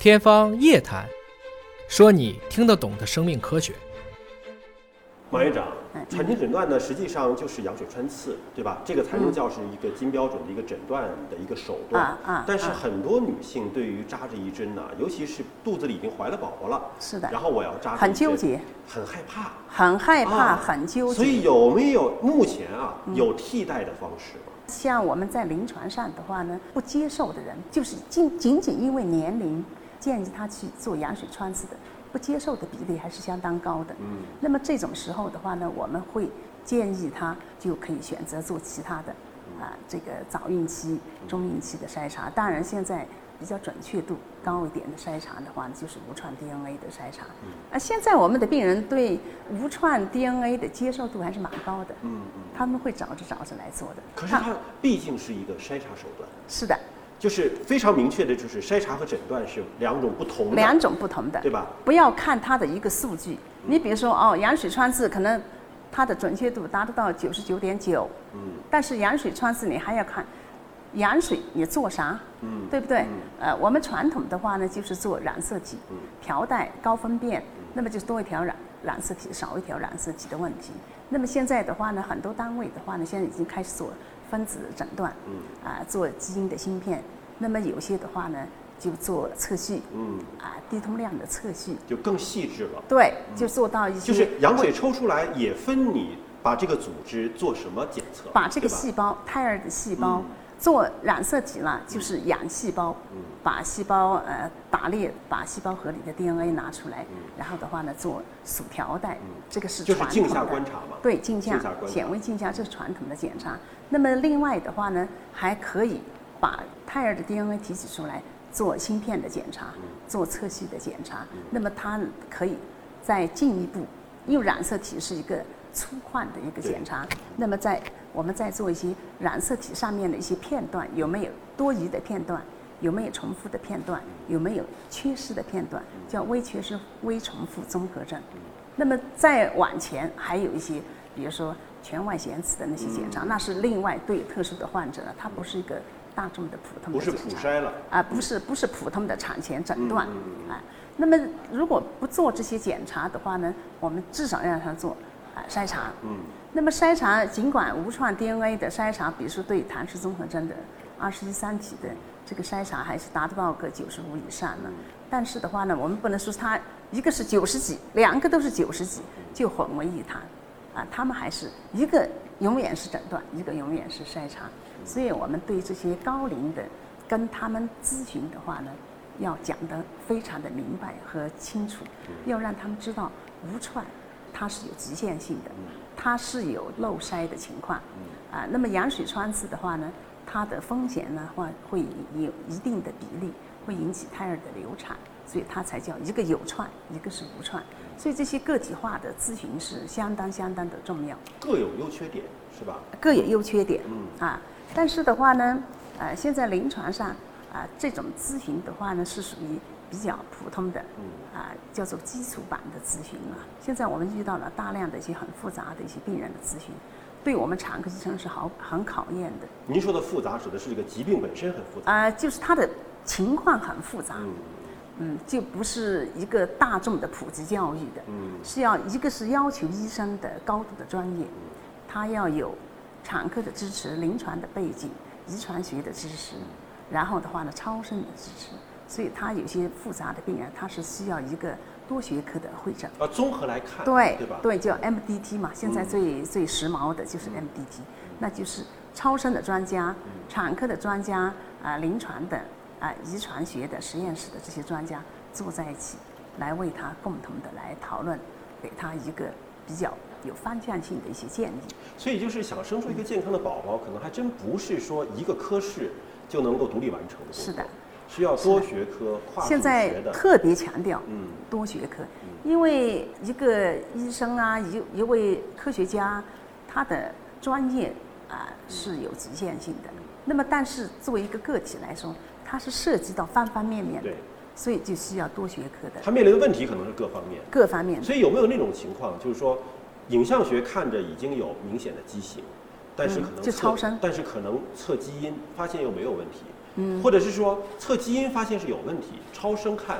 天方夜谭，说你听得懂的生命科学。马院长嗯，产前诊断呢，实际上就是羊水穿刺，对吧？这个才能叫是一个金标准的一个诊断的一个手段。啊啊但是啊很多女性对于扎这一针呢，尤其是肚子里已经怀了宝宝了，是的然后我要扎很一针纠结，很害怕，很害怕，啊很纠结所以。有没有目前啊嗯有替代的方式吗？像我们在临床上的话呢，不接受的人，就是仅仅仅因为年龄，建议他去做羊水穿刺的，不接受的比例还是相当高的。嗯，那么这种时候的话呢，我们会建议他就可以选择做其他的，啊，这个早孕期、中孕期的筛查。当然，现在比较准确度高一点的筛查的话呢，就是无创 DNA 的筛查。啊，现在我们的病人对无创 DNA 的接受度还是蛮高的，嗯嗯。他们会找着找着来做的。可是它毕竟是一个筛查手段，是的，就是非常明确的，就是筛查和诊断是两种不同的，两种不同的，对吧？不要看它的一个数据，你比如说哦，羊水穿刺可能它的准确度达得到九十九点九，嗯但是羊水穿刺你还要看羊水你做啥，嗯，对不对？嗯呃，我们传统的话呢，就是做染色体嗯、条带、高分辨，那么就多一条染染色体，少一条染色体的问题。那么现在的话呢，很多单位的话呢，现在已经开始做分子诊断，嗯。啊，做基因的芯片。那么有些的话呢，就做测序，嗯，啊，低通量的测序，就更细致了。对，就做到一些，就是羊水抽出来也分你把这个组织做什么检测，把这个细胞，胎儿的细胞嗯做染色体了，就是养细胞嗯，把细胞呃打裂，把细胞核里的 DNA 拿出来嗯，然后的话呢做数条带嗯，这个是就是镜下传统的观察嘛。对，镜下显微镜下这是传统的检查。那么另外的话呢，还可以把胎儿的 DNA 提取出来做芯片的检查，嗯做测序的检查。那么它可以再进一步，因为染色体是一个粗犷的一个检查，那么在我们再做一些染色体上面的一些片段，有没有多余的片段？有没有重复的片段？有没有缺失的片段？叫微缺失、微重复综合症。那么再往前还有一些，比如说全外显子的那些检查，那是另外对特殊的患者了，它不是一个大众的普通不是的检查。普筛了，啊，不是不是普通的产前诊断啊。那么如果不做这些检查的话呢，我们至少让他做啊筛查。嗯。那么筛查尽管无创 DNA 的筛查，比如说对唐氏综合征的二十一三体的这个筛查还是达到个九十五以上呢，但是的话呢，我们不能说它一个是九十几，两个都是九十几就混为一谈，啊，他们还是一个永远是诊断，一个永远是筛查，所以我们对这些高龄的跟他们咨询的话呢，要讲得非常的明白和清楚，要让他们知道无创它是有局限性的，它是有漏筛的情况，啊，那么羊水穿刺的话呢，它的风险呢话会有一定的比例会引起胎儿的流产，所以它才叫一个有创，一个是无创，所以这些个体化的咨询是相当相当的重要。各有优缺点，是吧？各有优缺点嗯啊。但是的话呢，呃，现在临床上啊，这种咨询的话呢，是属于比较普通的，嗯啊，叫做基础版的咨询啊。现在我们遇到了大量的一些很复杂的一些病人的咨询，对我们产科医生是好很考验的。您说的复杂指的是这个疾病本身很复杂。啊，就是他的情况很复杂，嗯嗯，就不是一个大众的普及教育的，嗯是要一个是要求医生的高度的专业，他要有产科的支持、临床的背景、遗传学的知识，然后的话呢，超声的支持，所以他有些复杂的病人，他是需要一个多学科的会诊。啊，综合来看，对对吧？对，叫 MDT 嘛，现在嗯最、最时髦的就是 MDT，那就是超声的专家、产科的专家啊、临床的啊、遗传学的实验室的这些专家坐在一起，来为他共同的来讨论，给他一个比较有方向性的一些建议。所以就是想生出一个健康的宝宝，可能还真不是说一个科室就能够独立完成的。是的，需要多学科、跨组现在。特别强调嗯多学科，因为一个医生啊，一一位科学家，他的专业啊是有局限性的。那么，但是作为一个个体来说，它是涉及到方方面面的对，所以就需要多学科的他面临的问题可能是各方面。各方面。所以有没有那种情况，就是说，影像学看着已经有明显的畸形，但是可能嗯就测超声但是可能测基因发现又没有问题，嗯，或者是说测基因发现是有问题，超声看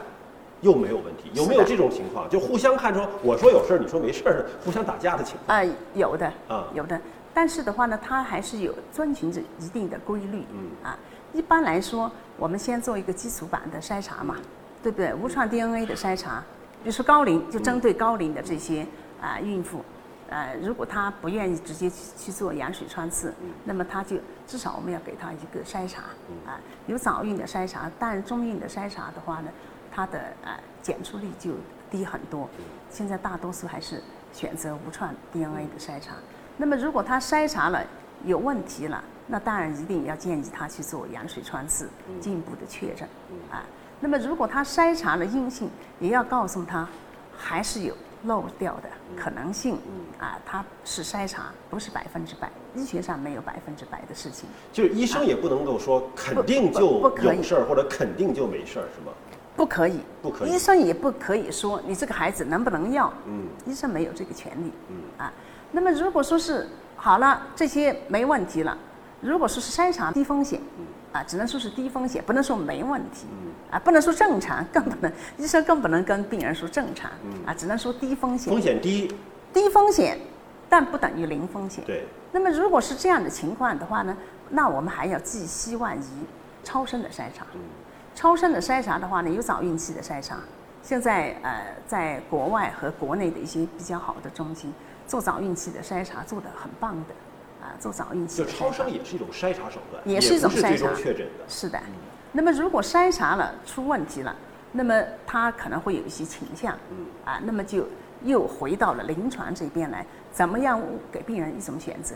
又没有问题，有没有这种情况？就互相看说我说有事儿，你说没事儿，互相打架的情况？啊、有的，啊有的。但是的话呢，它还是有遵循着一定的规律。嗯啊，一般来说，我们先做一个基础版的筛查嘛，对不对？无创 DNA 的筛查，比如说高龄，就针对高龄的这些啊、孕妇，呃，如果他不愿意直接去去做羊水穿刺，那么他就至少我们要给他一个筛查啊，有早孕的筛查，但中孕的筛查的话呢，它的呃检出率就低很多。现在大多数还是选择无创 DNA 的筛查。那么如果他筛查了有问题了，那当然一定要建议他去做羊水穿刺，进一步的确诊啊。那么如果他筛查了阴性，也要告诉他还是有漏掉的可能性啊，它是筛查，不是百分之百，医学上没有百分之百的事情。就是医生也不能够说肯定就有事儿，或者肯定就没事儿，是吗？不可以，不可以。医生也不可以说你这个孩子能不能要，嗯。医生没有这个权利，嗯。啊，那么如果说是好了，这些没问题了，如果说是筛查低风险，啊，只能说是低风险，不能说没问题，啊，不能说正常，更不能，医生更不能跟病人说正常，啊，只能说低风险，风险低，低风险，但不等于零风险。对，那么如果是这样的情况的话呢，那我们还要寄希望于超声的筛查。超声的筛查的话呢，有早孕期的筛查。现在呃，在国外和国内的一些比较好的中心做早孕期的筛查做得很棒的，啊，做早孕期就的筛查超声也是一种筛查手段，也是一种筛查终确诊的。是的。那么如果筛查了出问题了，那么它可能会有一些倾向，啊，那么就又回到了临床这边来，怎么样给病人一种选择？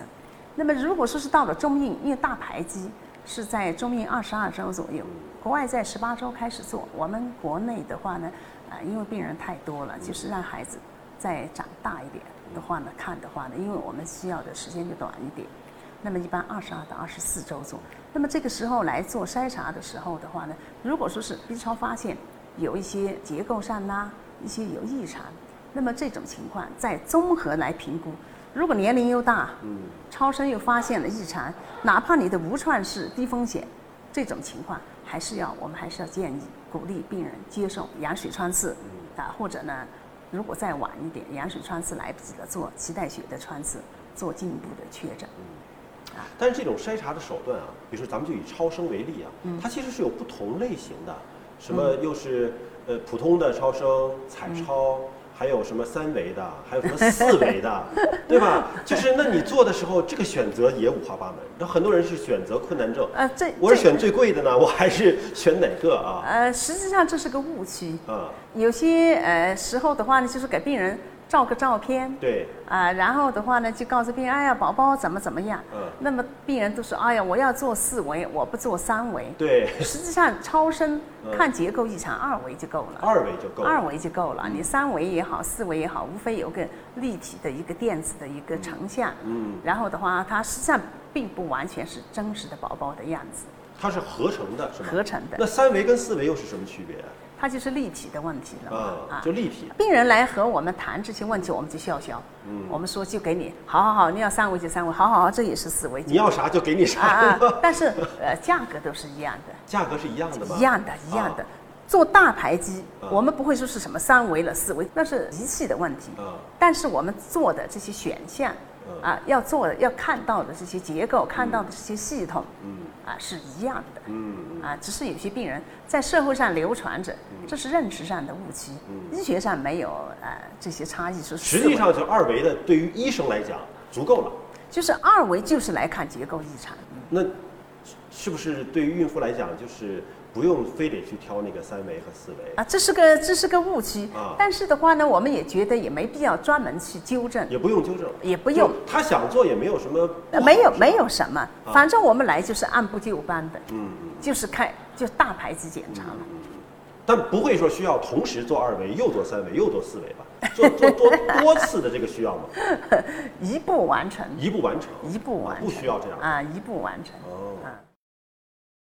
那么如果说是到了中孕，因为大排畸是在中孕二十二周左右，国外在十八周开始做，我们国内的话呢，啊，因为病人太多了，就是让孩子再长大一点的话呢，看的话呢，因为我们需要的时间就短一点。那么一般二十二到二十四周做。那么这个时候来做筛查的时候的话呢，如果说是 B 超发现有一些结构上啦、一些有异常，那么这种情况再综合来评估。如果年龄又大，超声又发现了异常，哪怕你的无创是低风险，这种情况还是要我们还是要建议鼓励病人接受羊水穿刺，啊，或者呢，如果再晚一点，羊水穿刺来不及了，做脐带血的穿刺，做进一步的确诊。嗯。但是这种筛查的手段啊，比如说咱们就以超声为例啊，嗯。它其实是有不同类型的，什么又是呃普通的超声、彩超，嗯还有什么三维的，还有什么四维的，对吧？就是那你做的时候，这个选择也五花八门。那很多人是选择困难症，呃，这这我是选最贵的呢，我还是选哪个啊？呃，实际上这是个误区。啊，有些呃时候的话呢，就是给病人照个照片，对，啊、然后的话呢，就告诉病人，哎呀，宝宝怎么怎么样。嗯那么病人都说，哎呀，我要做四维，我不做三维。对，实际上，超声嗯看结构异常，二维就够了。二维就够了。二维就够了，你三维也好，四维也好，无非有个立体的一个电子的一个成像，嗯，然后的话，它实际上并不完全是真实的宝宝的样子，它是合成的，是吗？合成的那三维跟四维又是什么区别啊？它就是立体的问题了嘛啊，就立体。病人来和我们谈这些问题，我们就笑笑。嗯我们说就给你，好好好，你要三维就三维，好好好，这也是四维。你要啥就给你啊啥，啊，但是呃，价格都是一样的，价格是一样的吗？一样的，一样的啊。做大排畸啊，我们不会说是什么三维了、四维，那是仪器的问题。啊但是我们做的这些选项嗯啊，要做的、要看到的这些结构、看到的这些系统嗯啊，是一样的。嗯啊，只是有些病人在社会上流传着，这是认识上的误区，医学上没有呃这些差异。是实际上，就二维的对于医生来讲足够了。就是二维就是来看结构异常。那是不是对于孕妇来讲，就是不用非得去挑那个三维和四维，啊，这是个这是个误区。啊但是的话呢，我们也觉得也没必要专门去纠正，也不用纠正，也不用他想做也没有什么没有没有什么，反正我们来就是按部就班的，嗯嗯，就是开就大牌子检查了。嗯但不会说需要同时做二维又做三维又做四维吧？做做多 多次的这个需要吗？一步完成，一步完成，一步完成，不需要这样啊，一步完成。哦。啊。